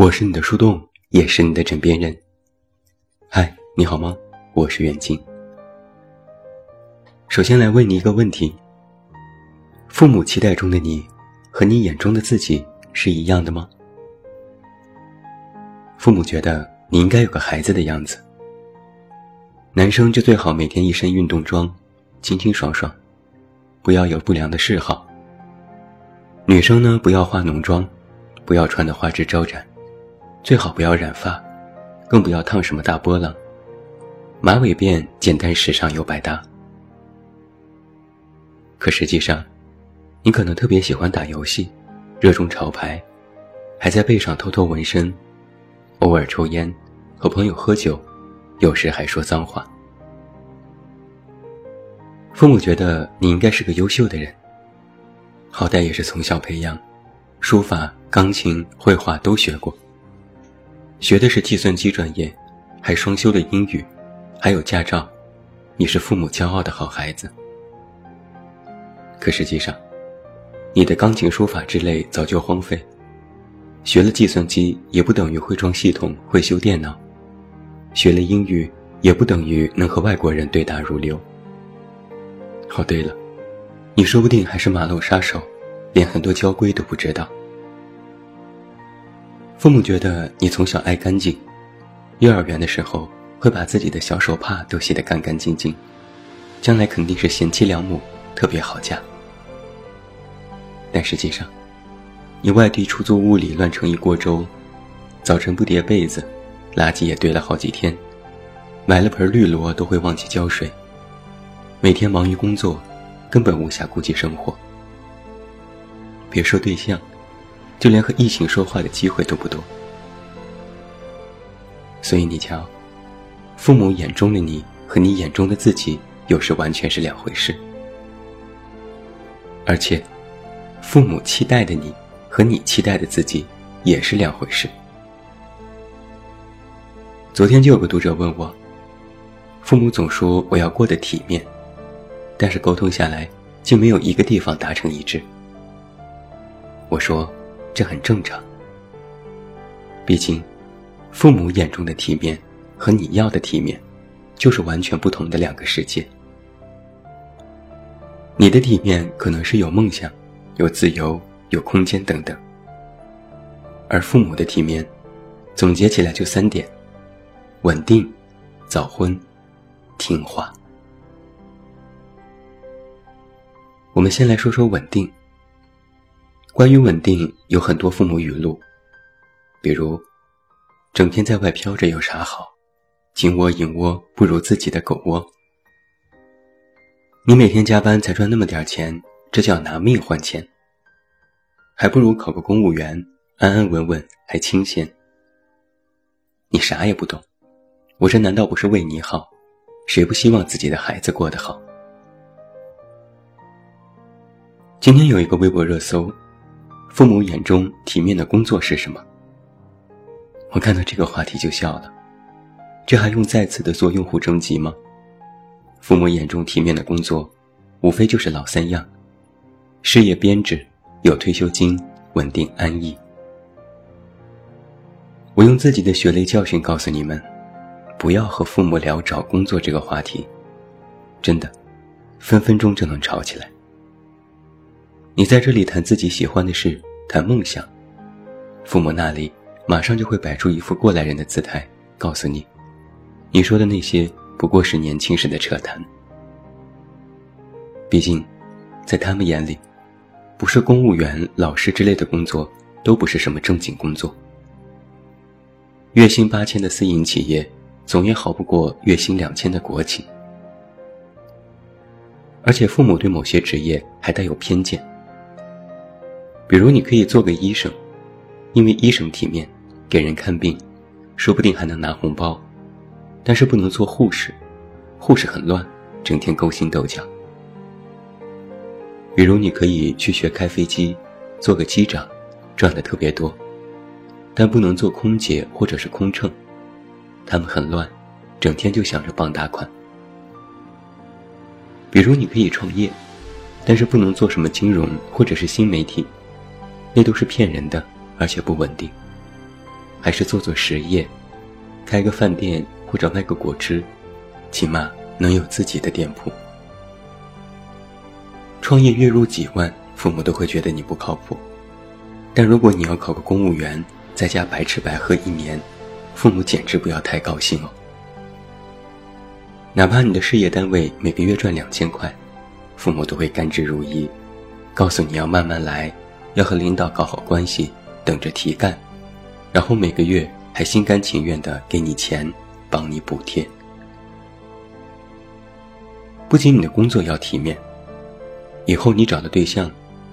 我是你的树洞，也是你的枕边人。嗨，你好吗？我是远近。首先来问你一个问题：父母期待中的你，和你眼中的自己是一样的吗？父母觉得你应该有个孩子的样子。男生就最好每天一身运动装，清清爽爽，不要有不良的嗜好。女生呢，不要化浓妆，不要穿的花枝招展。最好不要染发，更不要烫什么大波浪。马尾辫简单时尚又百搭。可实际上，你可能特别喜欢打游戏，热衷潮牌，还在背上偷偷纹身，偶尔抽烟，和朋友喝酒，有时还说脏话。父母觉得你应该是个优秀的人，好歹也是从小培养，书法、钢琴、绘画都学过。学的是计算机专业，还双修了英语，还有驾照，你是父母骄傲的好孩子。可实际上，你的钢琴、书法之类早就荒废，学了计算机也不等于会装系统、会修电脑，学了英语也不等于能和外国人对答如流。哦，对了，你说不定还是马路杀手，连很多交规都不知道。父母觉得你从小爱干净，幼儿园的时候会把自己的小手帕都洗得干干净净，将来肯定是贤妻良母，特别好嫁。但实际上，你外地出租屋里乱成一锅粥，早晨不叠被子，垃圾也堆了好几天，买了盆绿萝都会忘记浇水，每天忙于工作，根本无暇顾及生活。别说对象。就连和异性说话的机会都不多，所以你瞧，父母眼中的你和你眼中的自己，有时完全是两回事。而且，父母期待的你和你期待的自己，也是两回事。昨天就有个读者问我，父母总说我要过得体面，但是沟通下来，竟没有一个地方达成一致。我说。这很正常，毕竟，父母眼中的体面和你要的体面，就是完全不同的两个世界。你的体面可能是有梦想、有自由、有空间等等，而父母的体面，总结起来就三点：稳定、早婚、听话。我们先来说说稳定。关于稳定，有很多父母语录，比如“整天在外飘着有啥好，金窝银窝不如自己的狗窝。”“你每天加班才赚那么点钱，这叫拿命换钱。”“还不如考个公务员，安安稳稳还清闲。”“你啥也不懂，我这难道不是为你好？谁不希望自己的孩子过得好？”今天有一个微博热搜。父母眼中体面的工作是什么？我看到这个话题就笑了，这还用再次的做用户征集吗？父母眼中体面的工作，无非就是老三样：事业编制，有退休金，稳定安逸。我用自己的血泪教训告诉你们，不要和父母聊找工作这个话题，真的，分分钟就能吵起来。你在这里谈自己喜欢的事，谈梦想，父母那里马上就会摆出一副过来人的姿态，告诉你，你说的那些不过是年轻时的扯谈。毕竟，在他们眼里，不是公务员、老师之类的工作，都不是什么正经工作。月薪八千的私营企业，总也好不过月薪两千的国企。而且，父母对某些职业还带有偏见。比如，你可以做个医生，因为医生体面，给人看病，说不定还能拿红包。但是不能做护士，护士很乱，整天勾心斗角。比如，你可以去学开飞机，做个机长，赚的特别多，但不能做空姐或者是空乘，他们很乱，整天就想着傍大款。比如，你可以创业，但是不能做什么金融或者是新媒体。那都是骗人的，而且不稳定。还是做做实业，开个饭店或者卖个果汁，起码能有自己的店铺。创业月入几万，父母都会觉得你不靠谱。但如果你要考个公务员，在家白吃白喝一年，父母简直不要太高兴哦。哪怕你的事业单位每个月赚两千块，父母都会甘之如饴，告诉你要慢慢来，要和领导搞好关系，等着提干，然后每个月还心甘情愿的给你钱，帮你补贴。不仅你的工作要体面，以后你找的对象，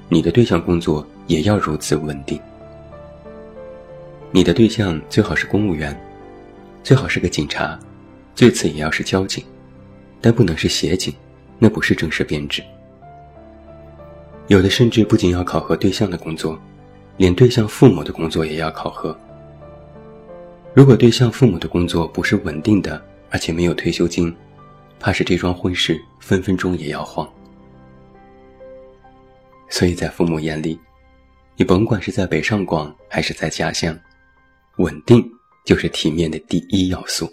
你的对象工作也要如此稳定。你的对象最好是公务员，最好是个警察。最次也要是交警，但不能是协警，那不是正式编制。有的甚至不仅要考核对象的工作，连对象父母的工作也要考核。如果对象父母的工作不是稳定的，而且没有退休金，怕是这桩婚事分分钟也要黄。所以在父母眼里，你甭管是在北上广还是在家乡，稳定就是体面的第一要素。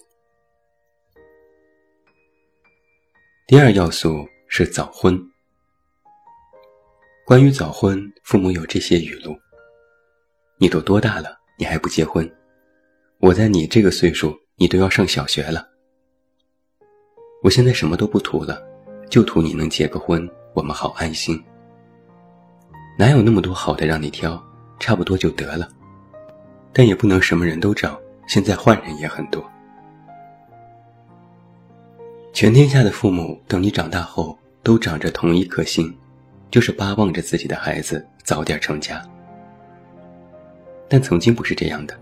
第二要素是早婚。关于早婚，父母有这些语录：“你都多大了，你还不结婚？我在你这个岁数，你都要上小学了。我现在什么都不图了，就图你能结个婚，我们好安心。哪有那么多好的让你挑，差不多就得了。但也不能什么人都找，现在换人也很多。”全天下的父母，等你长大后，都长着同一颗心，就是巴望着自己的孩子早点成家。但曾经不是这样的，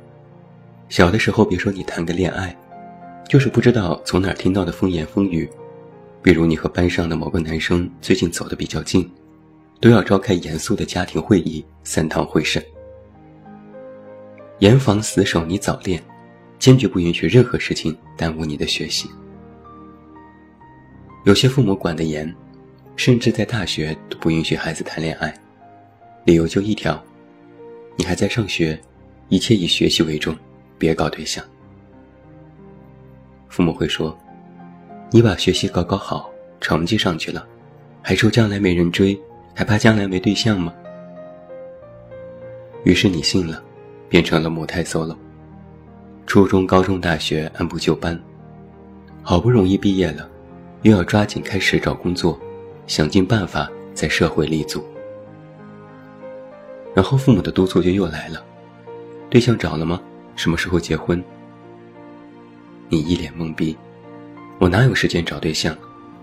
小的时候，别说你谈个恋爱，就是不知道从哪儿听到的风言风语，比如你和班上的某个男生最近走得比较近，都要召开严肃的家庭会议，三堂会审，严防死守你早恋，坚决不允许任何事情耽误你的学习。有些父母管得严，甚至在大学都不允许孩子谈恋爱，理由就一条：你还在上学，一切以学习为重，别搞对象。父母会说：“你把学习搞搞好，成绩上去了，还说将来没人追，还怕将来没对象吗？”于是你信了，变成了母胎 solo。初中、高中、大学按部就班，好不容易毕业了。又要抓紧开始找工作，想尽办法在社会立足。然后父母的督促就又来了：“对象找了吗？什么时候结婚？”你一脸懵逼：“我哪有时间找对象？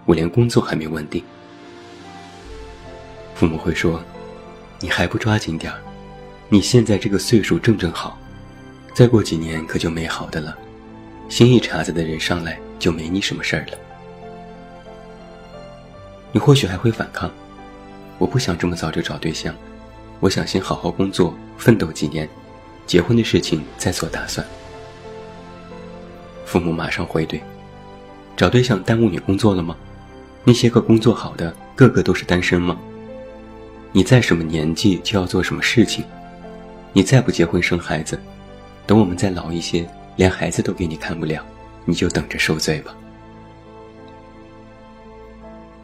我连工作还没稳定。”父母会说：“你还不抓紧点儿？你现在这个岁数正正好，再过几年可就没好的了。新一茬子的人上来就没你什么事儿了。”你或许还会反抗，我不想这么早就找对象，我想先好好工作，奋斗几年，结婚的事情再做打算。父母马上回怼：“找对象耽误你工作了吗？那些个工作好的，个个都是单身吗？你在什么年纪就要做什么事情，你再不结婚生孩子，等我们再老一些，连孩子都给你看不了，你就等着受罪吧。”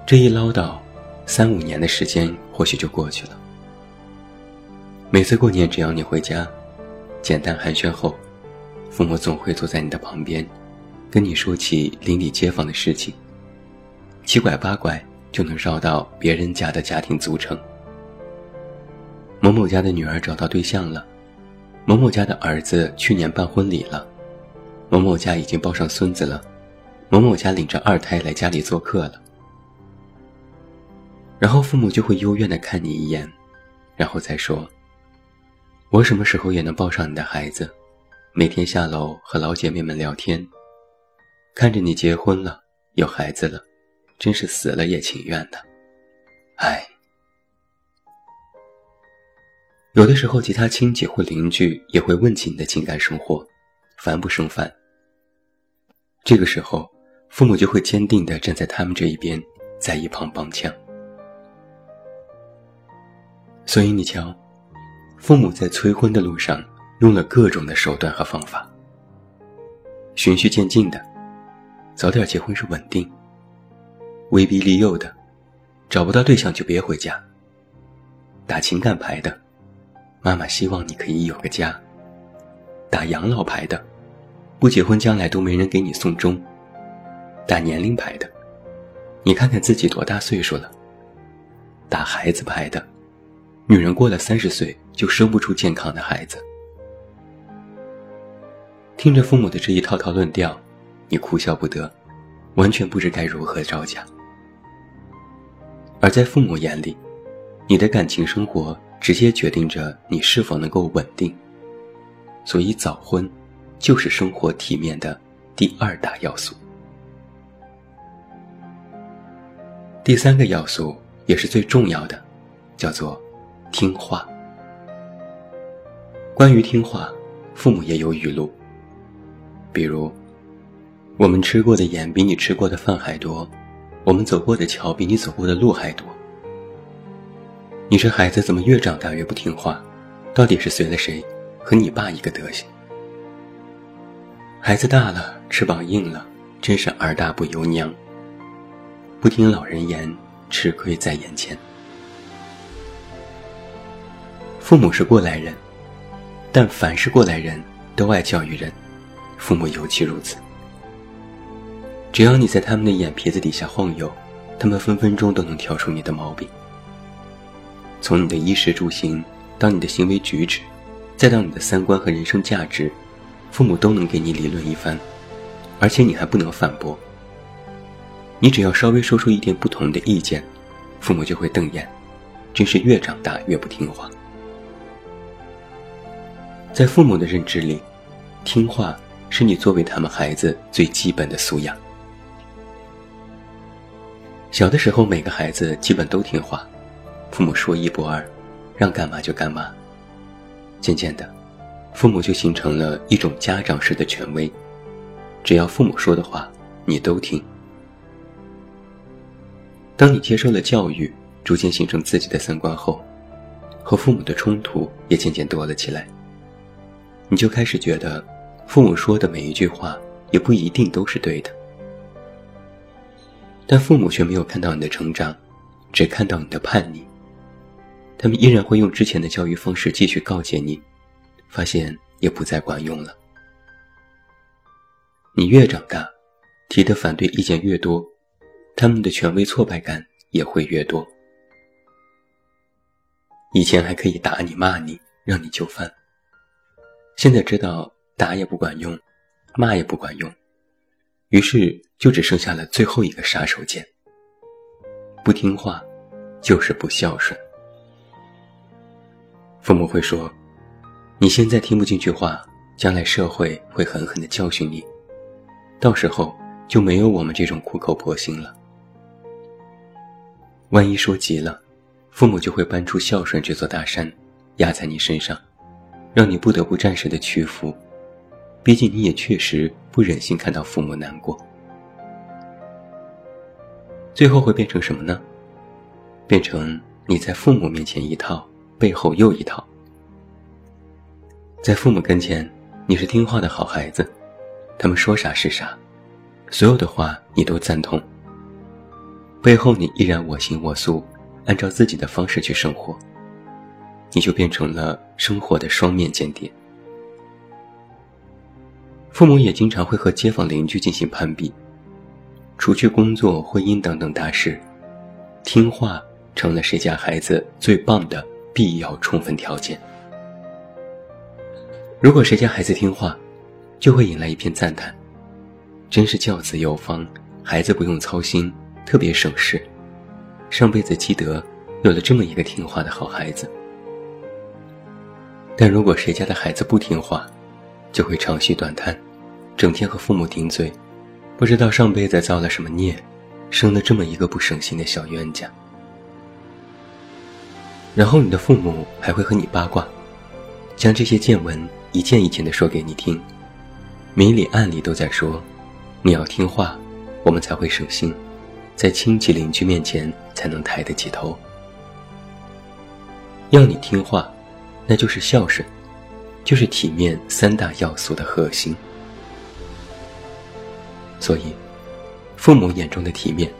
这一唠叨，三五年的时间或许就过去了。每次过年，只要你回家，简单寒暄后，父母总会坐在你的旁边，跟你说起邻里街坊的事情，七拐八拐就能绕到别人家的家庭组成。某某家的女儿找到对象了，某某家的儿子去年办婚礼了，某某家已经抱上孙子了，某某家领着二胎来家里做客了。然后父母就会幽怨的看你一眼，然后再说：“我什么时候也能抱上你的孩子，每天下楼和老姐妹们聊天，看着你结婚了，有孩子了，真是死了也情愿的。”哎，有的时候其他亲戚或邻居也会问起你的情感生活，烦不胜烦。这个时候，父母就会坚定的站在他们这一边，在一旁帮腔。所以你瞧，父母在催婚的路上，用了各种的手段和方法，循序渐进的，早点结婚是稳定；威逼利诱的，找不到对象就别回家；打情感牌的，妈妈希望你可以有个家；打养老牌的，不结婚将来都没人给你送终；打年龄牌的，你看看自己多大岁数了；打孩子牌的，女人过了三十岁就生不出健康的孩子。听着父母的这一套套论调，你哭笑不得，完全不知该如何招架。而在父母眼里，你的感情生活直接决定着你是否能够稳定，所以早婚就是生活体面的第二大要素。第三个要素也是最重要的，叫做听话。关于听话，父母也有语录。比如，我们吃过的盐比你吃过的饭还多，我们走过的桥比你走过的路还多。你这孩子怎么越长大越不听话？到底是随了谁？和你爸一个德行。孩子大了，翅膀硬了，真是儿大不由娘。不听老人言，吃亏在眼前。父母是过来人，但凡是过来人都爱教育人。父母尤其如此。只要你在他们的眼皮子底下晃悠，他们分分钟都能挑出你的毛病。从你的衣食住行，到你的行为举止，再到你的三观和人生价值，父母都能给你理论一番，而且你还不能反驳。你只要稍微说出一点不同的意见，父母就会瞪眼，真是越长大越不听话。在父母的认知里，听话。是你作为他们孩子最基本的素养。小的时候，每个孩子基本都听话，父母说一不二，让干嘛就干嘛。渐渐的，父母就形成了一种家长式的权威，只要父母说的话，你都听。当你接受了教育，逐渐形成自己的三观后，和父母的冲突也渐渐多了起来。你就开始觉得。父母说的每一句话也不一定都是对的，但父母却没有看到你的成长，只看到你的叛逆。他们依然会用之前的教育方式继续告诫你，发现也不再管用了。你越长大，提的反对意见越多，他们的权威挫败感也会越多。以前还可以打你骂你，让你就范，现在知道。打也不管用，骂也不管用，于是就只剩下了最后一个杀手锏。不听话，就是不孝顺。父母会说：“你现在听不进去话，将来社会会狠狠地教训你，到时候就没有我们这种苦口婆心了。”万一说急了，父母就会搬出孝顺这座大山，压在你身上，让你不得不暂时的屈服。毕竟你也确实不忍心看到父母难过，最后会变成什么呢？变成你在父母面前一套，背后又一套。在父母跟前，你是听话的好孩子，他们说啥是啥，所有的话你都赞同。背后你依然我行我素，按照自己的方式去生活，你就变成了生活的双面间谍。父母也经常会和街坊邻居进行攀比，除去工作、婚姻等等大事，听话成了谁家孩子最棒的必要充分条件。如果谁家孩子听话，就会引来一片赞叹，真是教子有方，孩子不用操心，特别省事，上辈子积德，有了这么一个听话的好孩子。但如果谁家的孩子不听话，就会长吁短叹，整天和父母顶嘴，不知道上辈子造了什么孽，生了这么一个不省心的小冤家。然后你的父母还会和你八卦，将这些见闻一件一件的说给你听，明里暗里都在说，你要听话，我们才会省心，在亲戚邻居面前才能抬得起头。要你听话，那就是孝顺。就是体面三大要素的核心。所以，父母眼中的体面，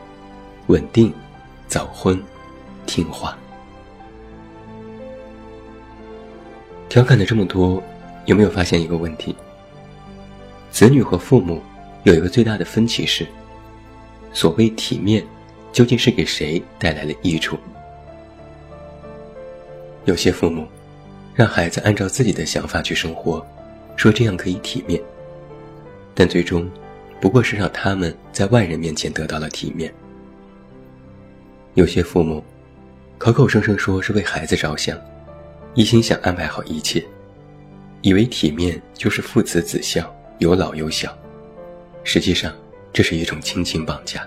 稳定、早婚、听话。调侃了这么多，有没有发现一个问题？子女和父母有一个最大的分歧是：所谓体面，究竟是给谁带来了益处？有些父母让孩子按照自己的想法去生活，说这样可以体面，但最终不过是让他们在外人面前得到了体面。有些父母口口声声说是为孩子着想。一心想安排好一切，以为体面就是父慈子孝、有老有小，实际上这是一种亲情绑架。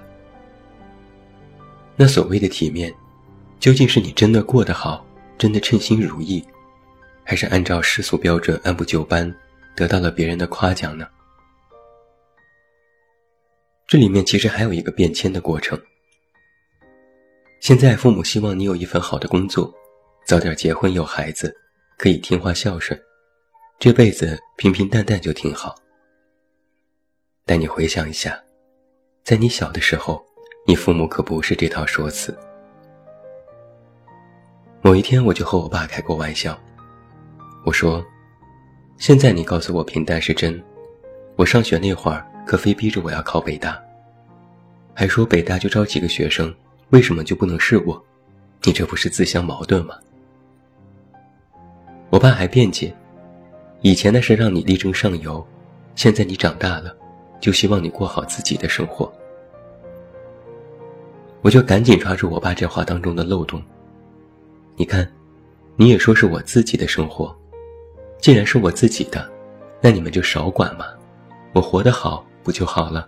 那所谓的体面，究竟是你真的过得好，真的称心如意，还是按照世俗标准按部就班，得到了别人的夸奖呢？这里面其实还有一个变迁的过程。现在父母希望你有一份好的工作。早点结婚有孩子，可以听话孝顺，这辈子平平淡淡就挺好。但你回想一下，在你小的时候，你父母可不是这套说辞。某一天，我就和我爸开过玩笑，我说：“现在你告诉我平淡是真，我上学那会儿可非逼着我要考北大，还说北大就招几个学生，为什么就不能是我？你这不是自相矛盾吗？”我爸还辩解，以前那是让你力争上游，现在你长大了，就希望你过好自己的生活。我就赶紧抓住我爸这话当中的漏洞。你看，你也说是我自己的生活，既然是我自己的，那你们就少管嘛，我活得好不就好了？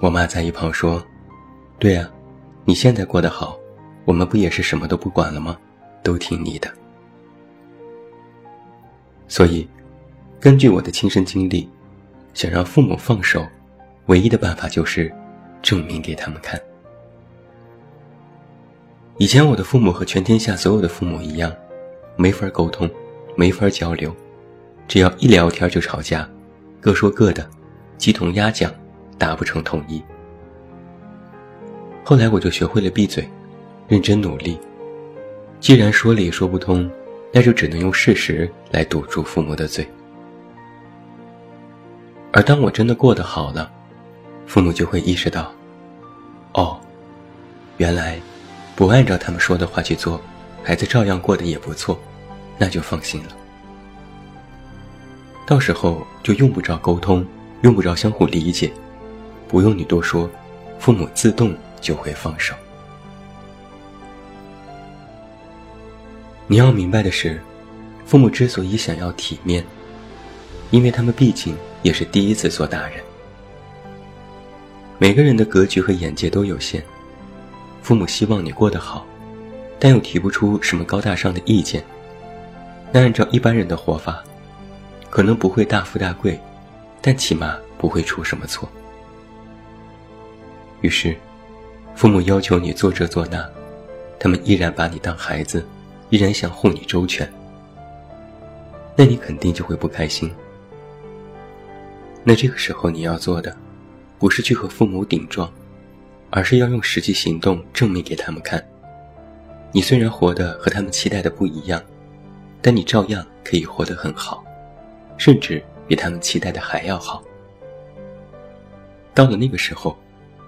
我妈在一旁说：“对呀，你现在过得好，我们不也是什么都不管了吗？都听你的。”所以，根据我的亲身经历，想让父母放手，唯一的办法就是证明给他们看。以前我的父母和全天下所有的父母一样，没法沟通，没法交流，只要一聊天就吵架，各说各的，鸡同鸭讲，达不成统一。后来我就学会了闭嘴，认真努力。既然说了也说不通。那就只能用事实来堵住父母的嘴。而当我真的过得好了，父母就会意识到，哦，原来不按照他们说的话去做，孩子照样过得也不错，那就放心了。到时候就用不着沟通，用不着相互理解，不用你多说，父母自动就会放手。你要明白的是，父母之所以想要体面，因为他们毕竟也是第一次做大人。每个人的格局和眼界都有限，父母希望你过得好，但又提不出什么高大上的意见。那按照一般人的活法，可能不会大富大贵，但起码不会出什么错。于是，父母要求你做这做那，他们依然把你当孩子。依然想护你周全，那你肯定就会不开心。那这个时候你要做的，不是去和父母顶撞，而是要用实际行动证明给他们看，你虽然活得和他们期待的不一样，但你照样可以活得很好，甚至比他们期待的还要好。到了那个时候，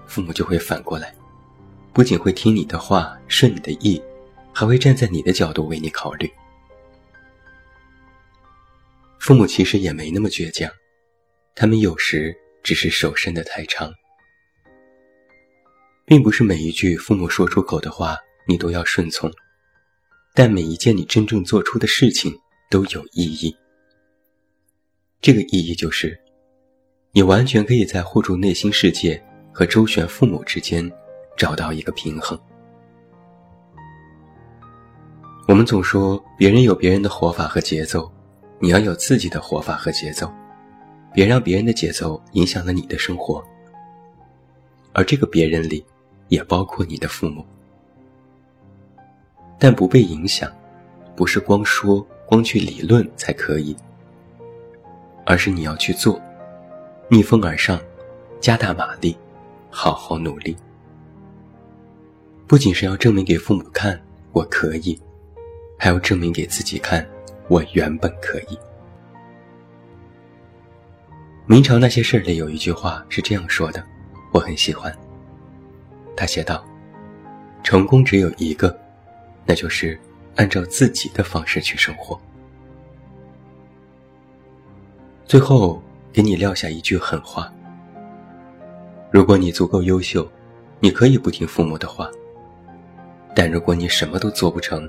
父母就会反过来，不仅会听你的话，顺你的意。还会站在你的角度为你考虑。父母其实也没那么倔强，他们有时只是手伸得太长。并不是每一句父母说出口的话你都要顺从，但每一件你真正做出的事情都有意义。这个意义就是，你完全可以在护住内心世界和周旋父母之间找到一个平衡。我们总说别人有别人的活法和节奏，你要有自己的活法和节奏，别让别人的节奏影响了你的生活。而这个别人里，也包括你的父母。但不被影响，不是光说光去理论才可以，而是你要去做，逆风而上，加大马力，好好努力。不仅是要证明给父母看我可以，还要证明给自己看我原本可以。明朝那些事儿里有一句话是这样说的，我很喜欢。他写道：“成功只有一个，那就是按照自己的方式去生活。”最后给你撂下一句狠话：如果你足够优秀，你可以不听父母的话；但如果你什么都做不成，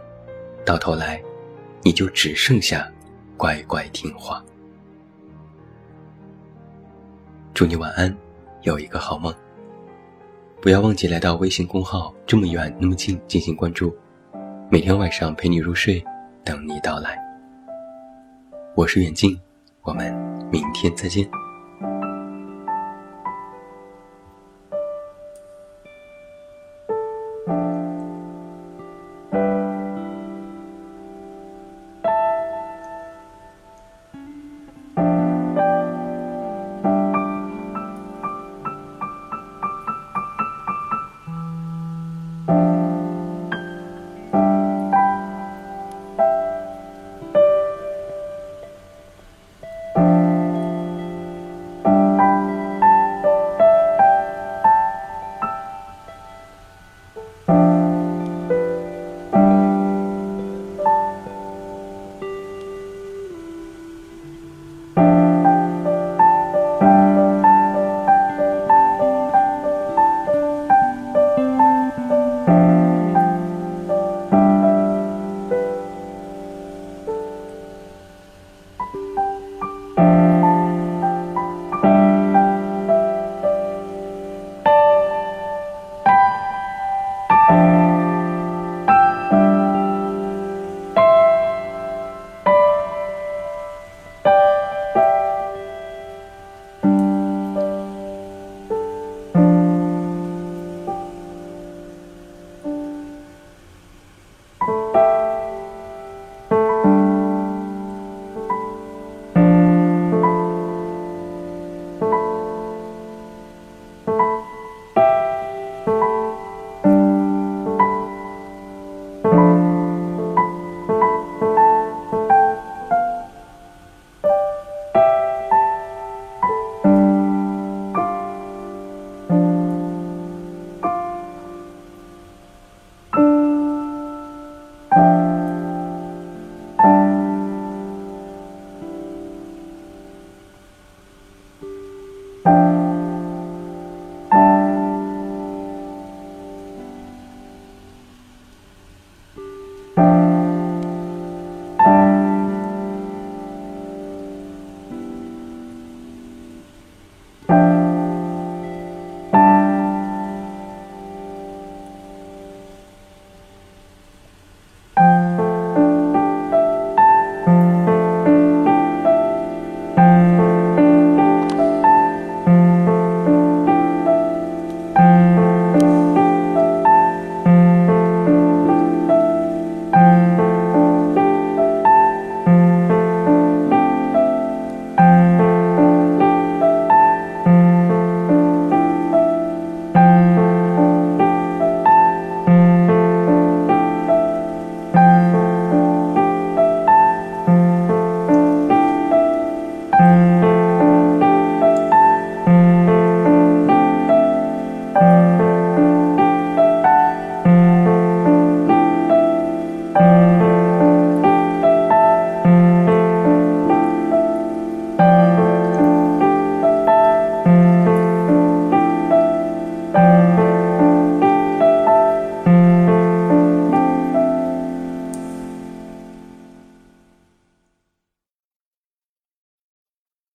到头来，你就只剩下乖乖听话。祝你晚安，有一个好梦。不要忘记来到微信公号“这么远那么近”进行关注，每天晚上陪你入睡，等你到来。我是远近，我们明天再见。